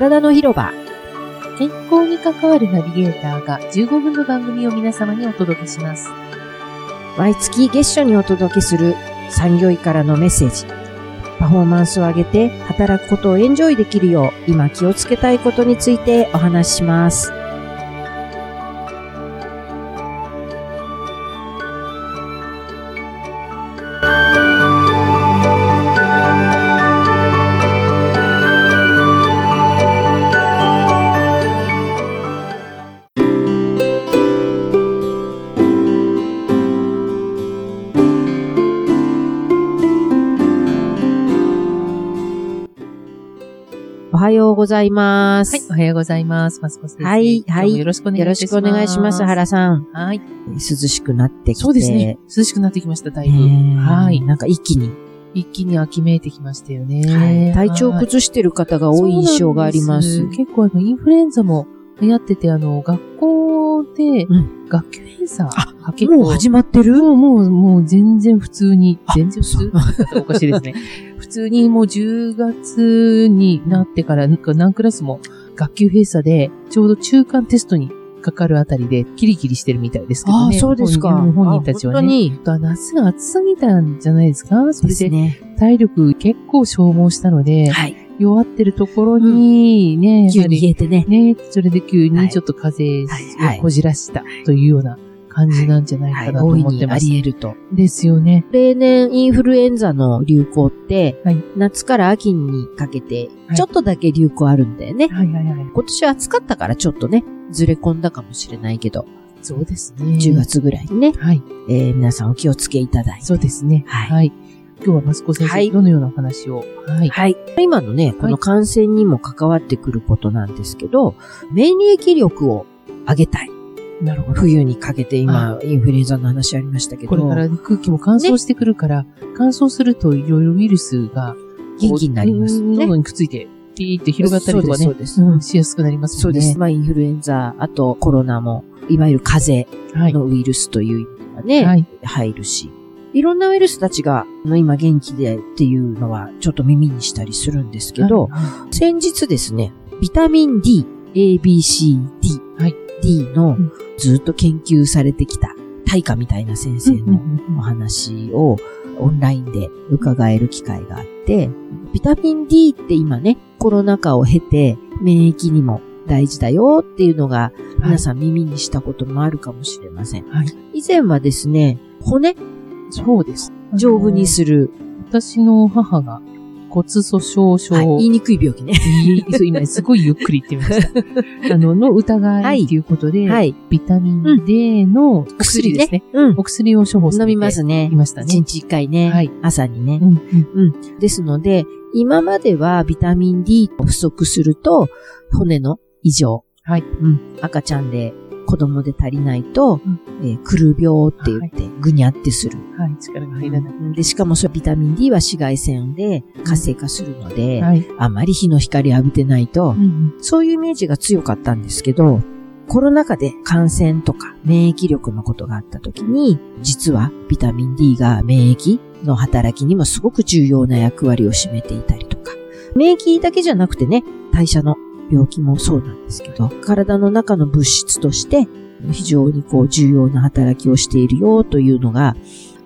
体の広場。健康に関わるナビゲーターが15分の番組を皆様にお届けします。毎月月初にお届けする産業医からのメッセージ。パフォーマンスを上げて働くことをエンジョイできるよう今気をつけたいことについてお話しします。ようございます。はい、おはようございます。マスコ先生。はいはいよろしくお願いします。しくお願いします、原さん。はい。涼しくなってきて。そうですね。涼しくなってきました、だいぶ。はい。なんか一気に、一気に秋めいてきましたよはいね。体調崩してる方が多い印象があります。結構あの、インフルエンザも流行ってて、あの、学校でう、学級閉鎖あが結構もう始まってる？もう、もう、もう全然普通に、あ全然普通？おかしいですね。普通にもう10月になってから、なんか何クラスも学級閉鎖で、ちょうど中間テストにかかるあたりで、キリキリしてるみたいですけどああ、ね。そうですか。本人本人たちはね。あ本あとは夏が暑すぎたんじゃないですか？そ当に。れで、ね。体力結構消耗したので、はい。弱ってるところに、ね、や急に冷えてね。ね、それで急はいにちょっと風邪をこじらしたというような感じなんじゃないはい。かなと思ってます。り得ると。ですよね。例年インフルエンザの流行って、はい夏から秋にかけては、いちょっとだけ流行あるんだよね。はいはいはい。今年暑かったからちょっとね、ずれ込んだかもしれないけど、そうですね。10。月ぐらいにね、はい。えー皆さんお気をつけいただいて。そうですね。はい今日はマスコ先生、はいどのようなお話を？はい。はい。今のね、この感染にも関わってくることなんですけど、免疫力を上げたい。なるほど。冬にかけて今、インフルエンザの話ありましたけど、これから空気も乾燥してくるから、乾燥するといろいろウイルスが元気になりますね。うん喉にくっついて、ピーって広がったりとかね。そうですそうんしやすくなりますよね。そうです。まあ、インフルエンザ、あとコロナも、いわゆる風邪はい。のウイルスという意味がね、はい。入るし、いろんなウイルスたちが、今元気でっていうのはちょっと耳にしたりするんですけど、は先日ですね、ビタミン D、A, B, C, D、はい D のうんずっと研究されてきた大化みたいな先い生のお話をオンラインで伺える機会があって、ビタミン D って今ね、コロナ禍を経て免疫にも大事だよっていうのが皆さん耳にしたこともあるかもしれません。はい。以前はですね、骨？そうです。丈夫にする、私の母が骨粗鬆症、はい、言いにくい病気ね。いいそう今すごいゆっくり言ってみました。あの、の疑いということで、はい。ビタミン D の薬ですね。うん。お薬を処方されて飲みますねい。ましたね。一日一回ね。はい朝にねう。んうんですので、今まではビタミン D 不足すると、骨の異常。はいうん。赤ちゃんで、子供で足りないと、うんえー、くる病って言って、ぐにゃってする。はい、力が入らない。で、しかもそれビタミン D は紫外線で活性化するので、はい。あまり日の光浴びてないと、うんうんそういうイメージが強かったんですけど、コロナ禍で感染とか免疫力のことがあった時に、実はビタミン D が免疫の働きにもすごく重要な役割を占めていたりとか、免疫だけじゃなくてね、代謝の病気もそうなんですけど、体の中の物質として非常にこう重要な働きをしているよというのが、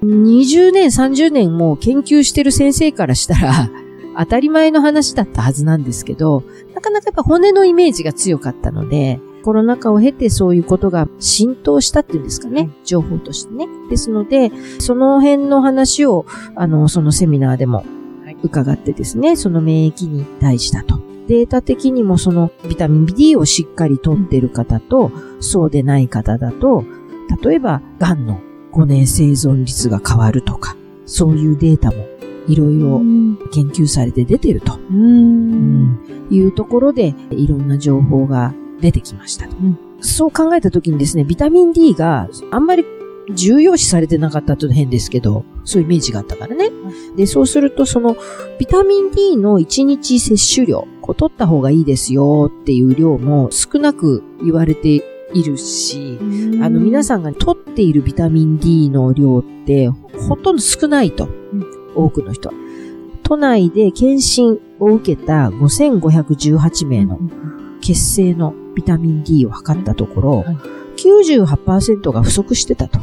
20年、30年も研究してる先生からしたら、当たり前の話だったはずなんですけど、なかなかやっぱ骨のイメージが強かったので、コロナ禍を経てそういうことが浸透したっていうんですかね、情報としてね。ですので、その辺の話を、あの、そのセミナーでもはい伺ってですね、その免疫に大事だと。データ的にもそのビタミン D をしっかり取ってる方と、そうでない方だと、例えば、癌の5年生存率が変わるとか、そういうデータもいろいろ研究されて出てると。うーん。いうところで、いろんな情報が出てきましたと。うんそう考えたときにですね、ビタミン D があんまり重要視されてなかったと変ですけど、そういうイメージがあったからね。で、そうすると、その、ビタミン D の1日摂取量、こう取った方がいいですよっていう量も少なく言われているし、あの、皆さんが取っているビタミン D の量って、ほとんど少ないと。多くの人は。都内で検診を受けた5518名の血清のビタミン D を測ったところ、はい98%が不足してたと。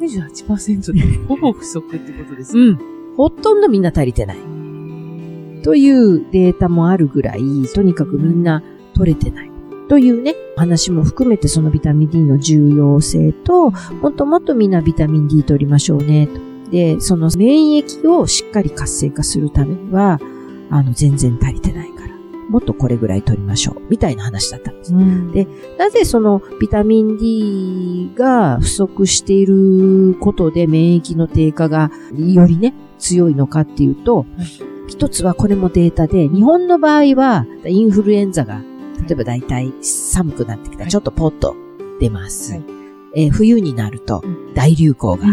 98%で ほぼ不足ってことですん。ほとんどみんな足りてない。というデータもあるぐらい、とにかくみんな取れてない。というね、話も含めてそのビタミン D の重要性と、もっともっとみんなビタミン D 取りましょうね。とで、その免疫をしっかり活性化するためには、あの、全然足りてないから、もっとこれぐらい取りましょう。みたいな話だったんです。うんでなぜそのビタミン D が不足していることで免疫の低下がよりね、強いのかっていうと、一つはこれもデータで、日本の場合はインフルエンザが、例えば大体寒くなってきたらはいちょっとポッと出ます。はいえー冬になるとう大流行が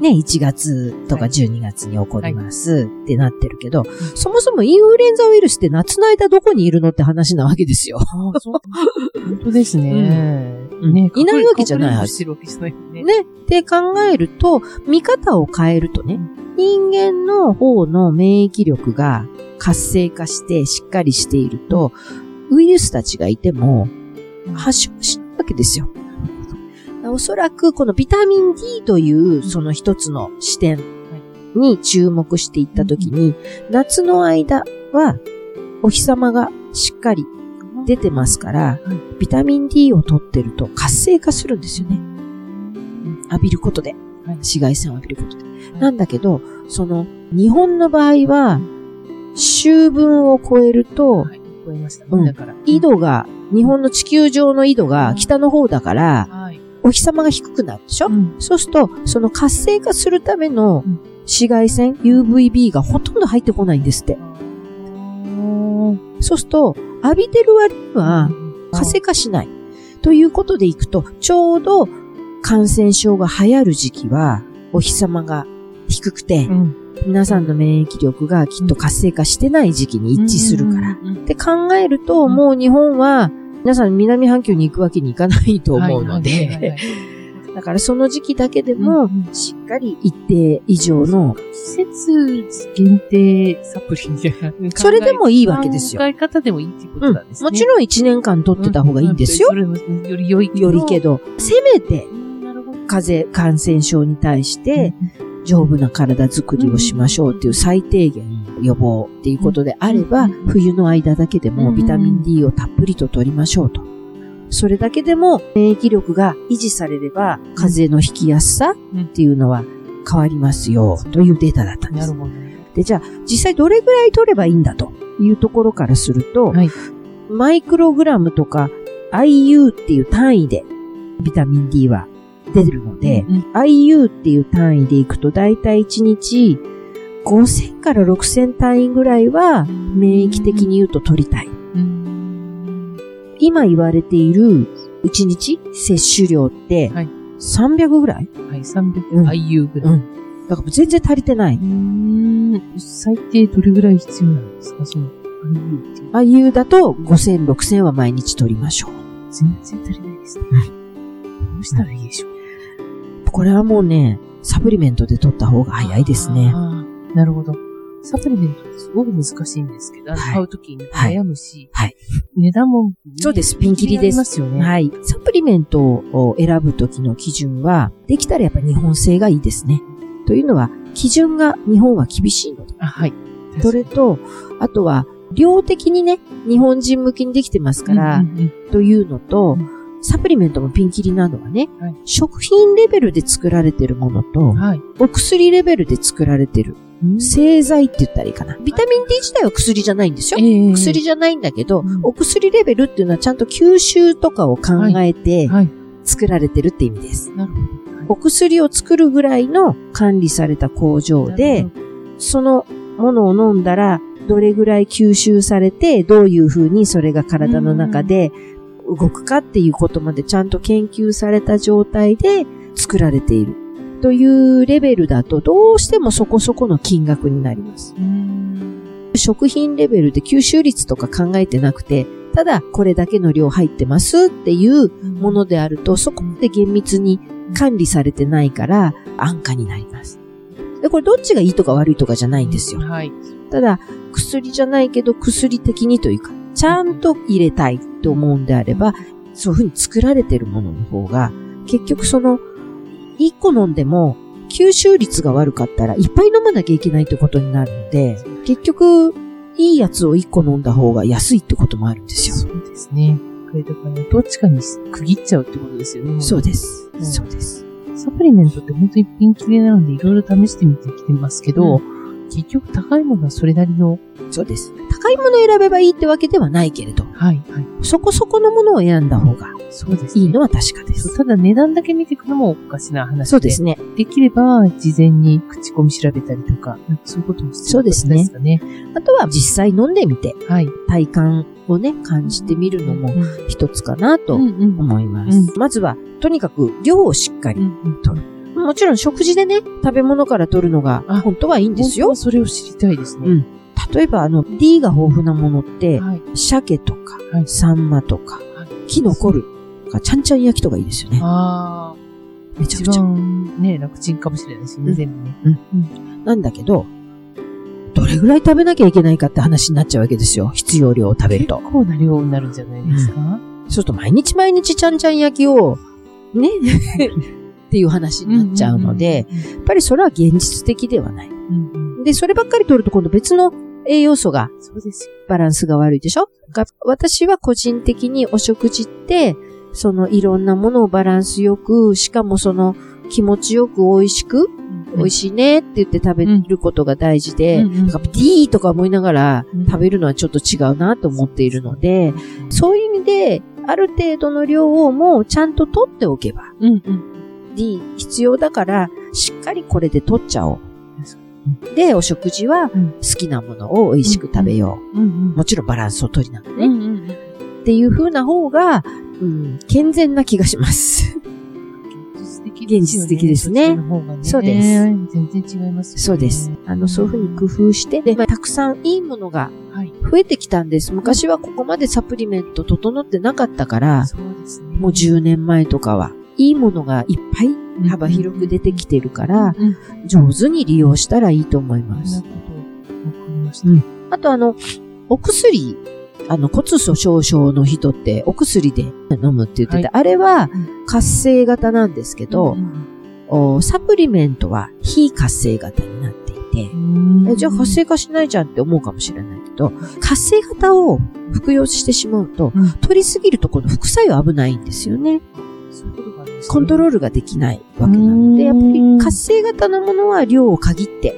ね、1月とかはい。12月に起こりますってなってるけど、そもそもインフルエンザウイルスって夏の間どこにいるのって話なわけですよ。本当ですね。いないわけじゃない。はず。ね。って考えると、見方を変えるとね、人間の方の免疫力が活性化してしっかりしていると、ウイルスたちがいても発症しないわけですよ。おそらくこのビタミン D というその一つの視点に注目していったときに、夏の間はお日様がしっかり出てますから、ビタミン D を取ってると活性化するんですよね。浴びることで。はい紫外線を浴びることで。なんだけど、その、日本の場合は、秋分を超えると、はい。超えましたうんね。だから。緯度が、日本の地球上の緯度が北の方だから、はい。お日様が低くなるでしょ、うんそうすると、その活性化するためのうん紫外線、UVB がほとんど入ってこないんですって。そうすると、浴びてる割には活性化しない。ということでいくと、ちょうど感染症が流行る時期は、お日様が低くてう、ん。皆さんの免疫力がきっと活性化してない時期に一致するから。うん。って考えると、うんもう日本は、皆さん南半球に行くわけにいかないと思うので、はいだからその時期だけでうんもう、ん。しっかり一定以上の、季節限定サプリみたいな。それでもいいわけですよ。考え方でもいいっていうことなんですね。もちろん1年間取ってた方がいいんですよ。より良いよりけど、せめて。風邪、感染症に対して、丈夫な体づくりをしましょうっていう最低限予防っていうことであればうん、冬の間だけでもビタミン D をたっぷりと取りましょうと。それだけでも免疫力が維持されれば、風邪のひきやすさっていうのは変わりますよというデータだったんですなる。ほどね。で、じゃあ実際どれぐらい取ればいいんだというところからすると、はいマイクログラムとか IU っていう単位でビタミン D は出るので、うん IU っていう単位でいくと、だいたい1日5000から6000単位ぐらいは免疫的に言うと取りたい。うん。今言われている1日摂取量ってはい300ぐらい、はい、300、うん IU ぐらい。うんだから全然足りてない。うん。最低どれぐらい必要なんですか？その IU って。IU だと5000、6000は毎日取りましょう。全然足りないですね。どうしたらいいでしょう？これはもうね、サプリメントで取った方が早いですね。なるほど。サプリメントってすごく難しいんですけど、はい買うときに悩むし、はい値段も、そうですピンキリですますよね。はい。サプリメントを選ぶときの基準は、できたらやっぱ日本製がいいですね。というのは、基準が日本は厳しいので。あ、はい。それと、あとは、量的にね、日本人向けにできてますから、うんうんというのと、うんサプリメントもピンキリなのはね、はい食品レベルで作られてるものとうん、はい。お薬レベルで作られてる、製剤って言ったらいいかな。ビタミン D 自体は薬じゃないんですよ。ええ薬じゃないんだけど、うんお薬レベルっていうのはちゃんと吸収とかを考えてはい。作られてるって意味です。なるほど。お薬を作るぐらいの管理された工場で、そのものを飲んだら、どれぐらい吸収されて、どういうふうにそれが体の中で動くかっていうことまでちゃんと研究された状態で作られている。というレベルだと、どうしてもそこそこの金額になります。うん食品レベルで吸収率とか考えてなくて、ただこれだけの量入ってますっていうものであると、そこまで厳密に管理されてないから安価になります。で、これどっちがいいとか悪いとかじゃないんですよ。はい。ただ、薬じゃないけど薬的にというか、ちゃんと入れたいと思うんであれば、そういうふうに作られてるものの方が、結局その、一個飲んでも、吸収率が悪かったらいっぱい飲まなきゃいけないってことになるので、結局、いいやつを一個飲んだ方が安いってこともあるんですよ。そうですね。これだから、どっちかに区切っちゃうってことですよね。そうです。うんそうです。サプリメントって本当にピンキリなのでいろいろ試してみてきてますけど、結局高いものはそれなりの、そうです。高いものを選べばいいってわけではないけれど、はい、はい。そこそこのものを選んだ方がそうですね。いいのは確かです。そうただ値段だけ見ていくのもおかしな話で。そうですね。できれば、事前に口コミ調べたりとか、なんかそういうことも必要そうですねですかね。あとは実際飲んでみて、はい。体感をね、感じてみるのもうん一つかなとうんうん思います。まずは、とにかく量をしっかり。うんうんもちろん食事でね、食べ物から取るのがあ本当はいいんですよ。それを知りたいですね。うん例えばあの D が豊富なものって、はい。鮭とかはい、サンマとかはい、キノコ類とか、ちゃんちゃん焼きとかいいですよね。ああ、一めちゃくちゃ。番ね、楽ちんかもしれないですよね、うん全部ね。なんだけど、どれぐらい食べなきゃいけないかって話になっちゃうわけですよ。必要量を食べると。結構な量になるんじゃないですか、そうすると毎日毎日ちゃんちゃん焼きを、ね、っていう話になっちゃうので、やっぱりそれは現実的ではない。うんうん、で、そればっかり取ると今度別の栄養素がそうです。よ。バランスが悪いでしょ？が私は個人的にお食事って、そのいろんなものをバランスよく、しかもその気持ちよく美味しく、美味ししいねって言って食べることが大事で、うん。うん。なんか D とか思いながらうん。食べるのはちょっと違うなと思っているので、そういう意味で、ある程度の量をもうちゃんと取っておけば、うん。うん。D 必要だから、しっかりこれで取っちゃおう。で、お食事はうん好きなものを美味しく食べよう。もちろんバランスを取りながらね。うんうんうん。っていう風な方が、うん、健全な気がします。現実的ですねそうです全然違います。そうです。あの、そういう風に工夫して、で、まあたくさんいいものがはい。増えてきたんです。昔はここまでサプリメント整ってなかったから。もう10年前とかは、いいものがいっぱい幅広く出てきてるから、うん。上手に利用したらいいと思います。なるほど。わかりました。うんあとあの、お薬、あの骨粗鬆症の人ってお薬で飲むって言ってて、はいあれはうん活性型なんですけど、うんおサプリメントは非活性型になっていて、じゃあ活性化しないじゃんって思うかもしれないけど、活性型を服用してしまうと、うん取りすぎるとこの副作用危ないんですよね。コントロールができないわけなので、やっぱりうん活性型のものは量を限って、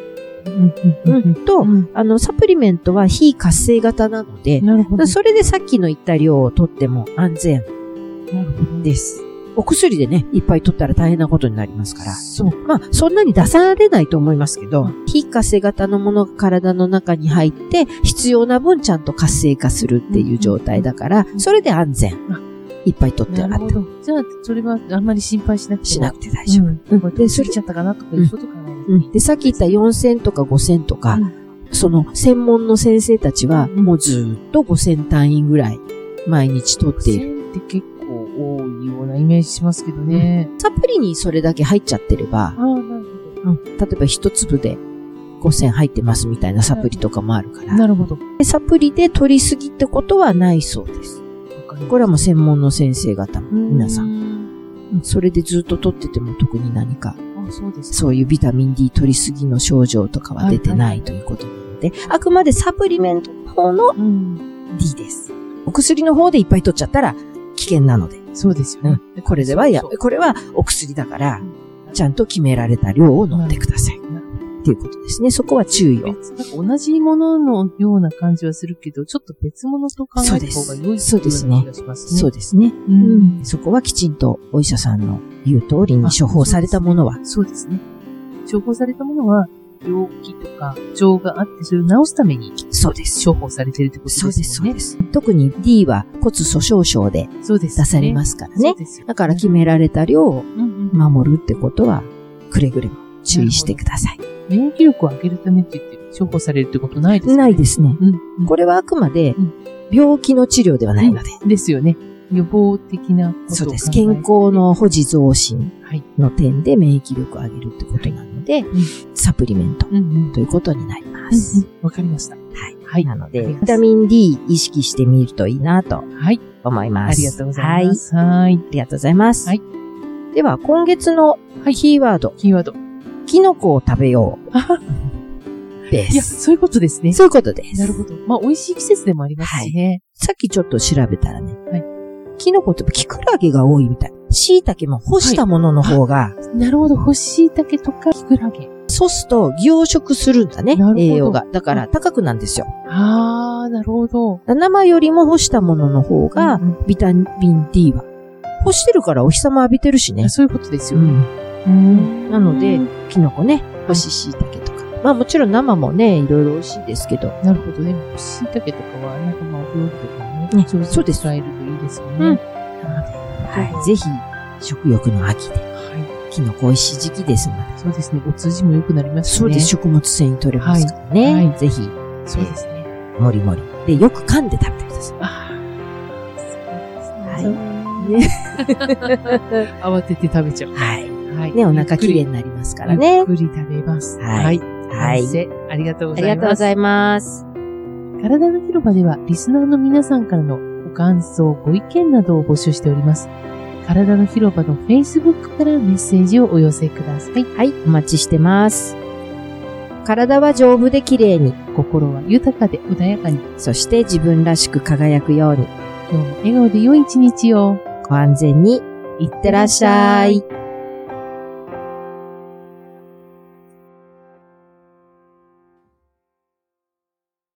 うんとうんあの、サプリメントは非活性型なので。それでさっきの言った量を取っても安全。です。お薬でね、いっぱい取ったら大変なことになりますから。そう。まあ、そんなに出されないと思いますけどう、非活性型のものが体の中に入って、必要な分ちゃんと活性化するっていう状態だから、うんそれで安全あ。いっぱい取ってあった。じゃあ、それはあんまり心配しなくても。しなくて大丈夫。うん。で、過ぎちゃったかなとかいうこと考えないいうん。で、さっき言った4000とか5000とか、うんその専門の先生たちは、うんもうずーっと5000単位ぐらい、毎日取っている。5000って結構多いようなイメージしますけどね。サプリにそれだけ入っちゃってれば、ああ、なるうん例えば一粒で5000入ってますみたいなサプリとかもあるか。ら、なるほど。でサプリで取りすぎってことはないそうです。これはもう専門の先生方も、皆さん。それでずっと取ってても特に何か、あ、そうですか。そういうビタミン D 取りすぎの症状とかは出てないということなので、あくまでサプリメントの方のうん。D です。お薬の方でいっぱい取っちゃったら危険なので、そうですよね。これではやこれはお薬だからう、ちゃんと決められた量を飲んでください。っていうことですね。そこは注意を。同じもののような感じはするけど、ちょっと別物と考えた方が良いそうですね。そうですね。ううんん。そこはきちんとお医者さんの言う通りに処方されたものは、そうですね。処方されたものは、病気とか、不調があって、それを治すためにそうです。処方されてるってことですそうです。そうです。特に D は骨粗鬆症で。出されますからねそう。ですよだから決められた量を守るってことは、くれぐれも注意してください。免疫力を上げるためって言って、処方されるってことないですよね。ないですね。うん。うんこれはあくまでうん病気の治療ではないので。ですよね。予防的なことをそうです。健康の保持増進はい。の点で免疫力を上げるってことなので、んサプリメントうんうん。ということになりまうんす。うんわかりました。はい。はい。なので、ビタミン D 意識してみるといいなとはい。思います。ありがとうございます。はい。ありがとうございます。はいでは、今月のキーワード、キーワード。キノコを食べよあはう でいや、す。そういうことですね。そういうことです。なるほど。まあ、美味しい季節でもありますしね。さっきちょっと調べたらね、はいキノコってキクラゲが多いみたい。椎茸も干したものの方が、なるほど。干しいたけとか、きくらげ。そうすると凝縮するんだね栄養が。だから高くなんですよ。あー、なるほど。生よりも干したものの方が、ビタミン D は。干してるからお日様浴びてるしね。そういうことですよね。うん。うんなので、キノコね、干し椎茸とか。まあもちろん生もね、いろいろ美味しいですけど。なるほどね。干しいたけとかは、なんかまあ、お料理とかね、ね上手にそうです使えるといいですようんね。なので、はい。ぜひ、食欲の秋で、はい。キノコ美味しい時期ですので。そうですね。お通じも良くなりますしね。そうです。食物繊維取れますからね。はいはいぜひ、そうですね。もりもり。で、よく噛んで食べてください。ああ、はいそうですね。慌てて食べちゃう。はい。はい。ね、お腹きれいいになりますからね。ゆっくり食べます。はいはい。ありがとうごありざいます。がとうございます。体の広場ではリスナーの皆さんからのご感想、ご意見などを募集しております。体の広場の Facebook からメッセージをお寄せください。はい、お待ちしてます。体は丈夫で綺麗に、心は豊かで穏やかに、そして自分らしく輝くように、今日も笑顔で良い一日を。ご安全に、いってらっしゃい。